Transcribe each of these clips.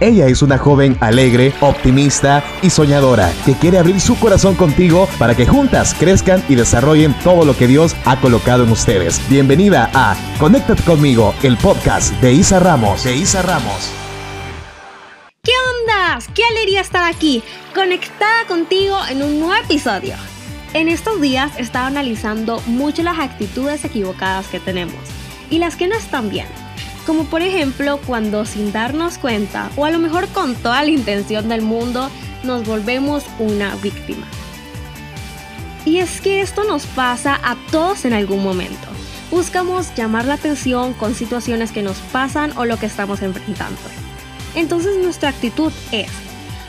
Ella es una joven alegre, optimista y soñadora que quiere abrir su corazón contigo para que juntas crezcan y desarrollen todo lo que Dios ha colocado en ustedes. Bienvenida a Conéctate conmigo, el podcast de Isa Ramos. De Isa Ramos. ¿Qué onda? ¡Qué alegría estar aquí, conectada contigo en un nuevo episodio! En estos días he estado analizando mucho las actitudes equivocadas que tenemos y las que no están bien como por ejemplo cuando sin darnos cuenta, o a lo mejor con toda la intención del mundo, nos volvemos una víctima. Y es que esto nos pasa a todos en algún momento. Buscamos llamar la atención con situaciones que nos pasan o lo que estamos enfrentando. Entonces nuestra actitud es,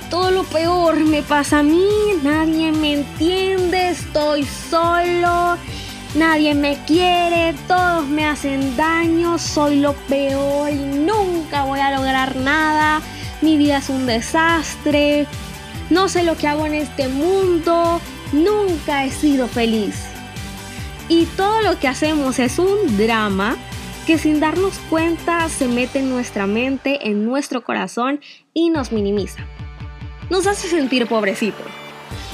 todo lo peor me pasa a mí, nadie me entiende, estoy solo, Nadie me quiere, todos me hacen daño, soy lo peor y nunca voy a lograr nada. Mi vida es un desastre. No sé lo que hago en este mundo. Nunca he sido feliz. Y todo lo que hacemos es un drama que sin darnos cuenta se mete en nuestra mente, en nuestro corazón y nos minimiza. Nos hace sentir pobrecitos.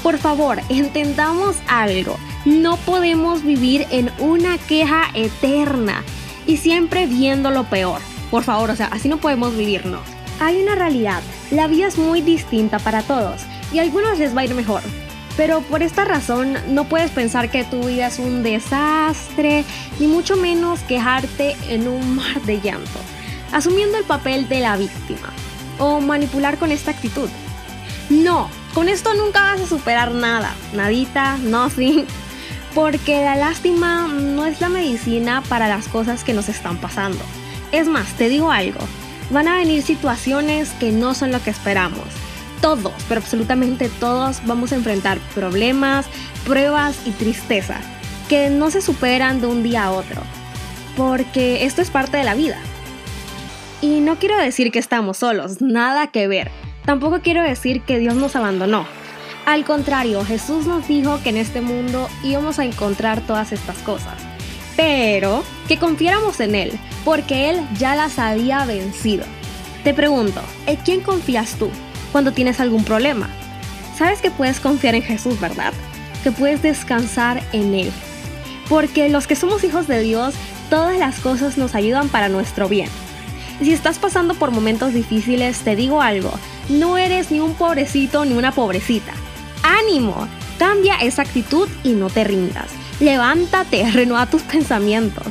Por favor, entendamos algo. No podemos vivir en una queja eterna y siempre viendo lo peor. Por favor, o sea, así no podemos vivirnos. Hay una realidad. La vida es muy distinta para todos y a algunos les va a ir mejor. Pero por esta razón no puedes pensar que tu vida es un desastre, ni mucho menos quejarte en un mar de llanto, asumiendo el papel de la víctima o manipular con esta actitud. No, con esto nunca vas a superar nada, nadita, nothing, porque la lástima no es la medicina para las cosas que nos están pasando. Es más, te digo algo, van a venir situaciones que no son lo que esperamos. Todos, pero absolutamente todos vamos a enfrentar problemas, pruebas y tristeza que no se superan de un día a otro, porque esto es parte de la vida. Y no quiero decir que estamos solos, nada que ver. Tampoco quiero decir que Dios nos abandonó. Al contrario, Jesús nos dijo que en este mundo íbamos a encontrar todas estas cosas, pero que confiáramos en Él, porque Él ya las había vencido. Te pregunto, ¿en quién confías tú cuando tienes algún problema? Sabes que puedes confiar en Jesús, ¿verdad? Que puedes descansar en Él. Porque los que somos hijos de Dios, todas las cosas nos ayudan para nuestro bien. Y si estás pasando por momentos difíciles, te digo algo, no eres ni un pobrecito ni una pobrecita. ¡Ánimo! Cambia esa actitud y no te rindas. Levántate, renueva tus pensamientos.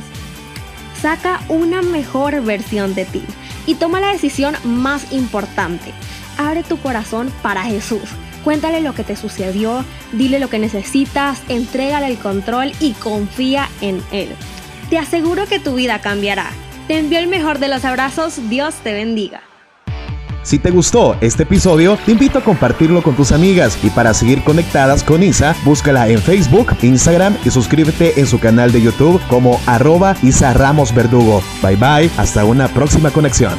Saca una mejor versión de ti y toma la decisión más importante. Abre tu corazón para Jesús. Cuéntale lo que te sucedió, dile lo que necesitas, entrégale el control y confía en Él. Te aseguro que tu vida cambiará. Te envío el mejor de los abrazos, Dios te bendiga. Si te gustó este episodio, te invito a compartirlo con tus amigas y para seguir conectadas con Isa, búscala en Facebook, Instagram y suscríbete en su canal de YouTube como arroba Isa Ramos Verdugo. Bye bye, hasta una próxima conexión.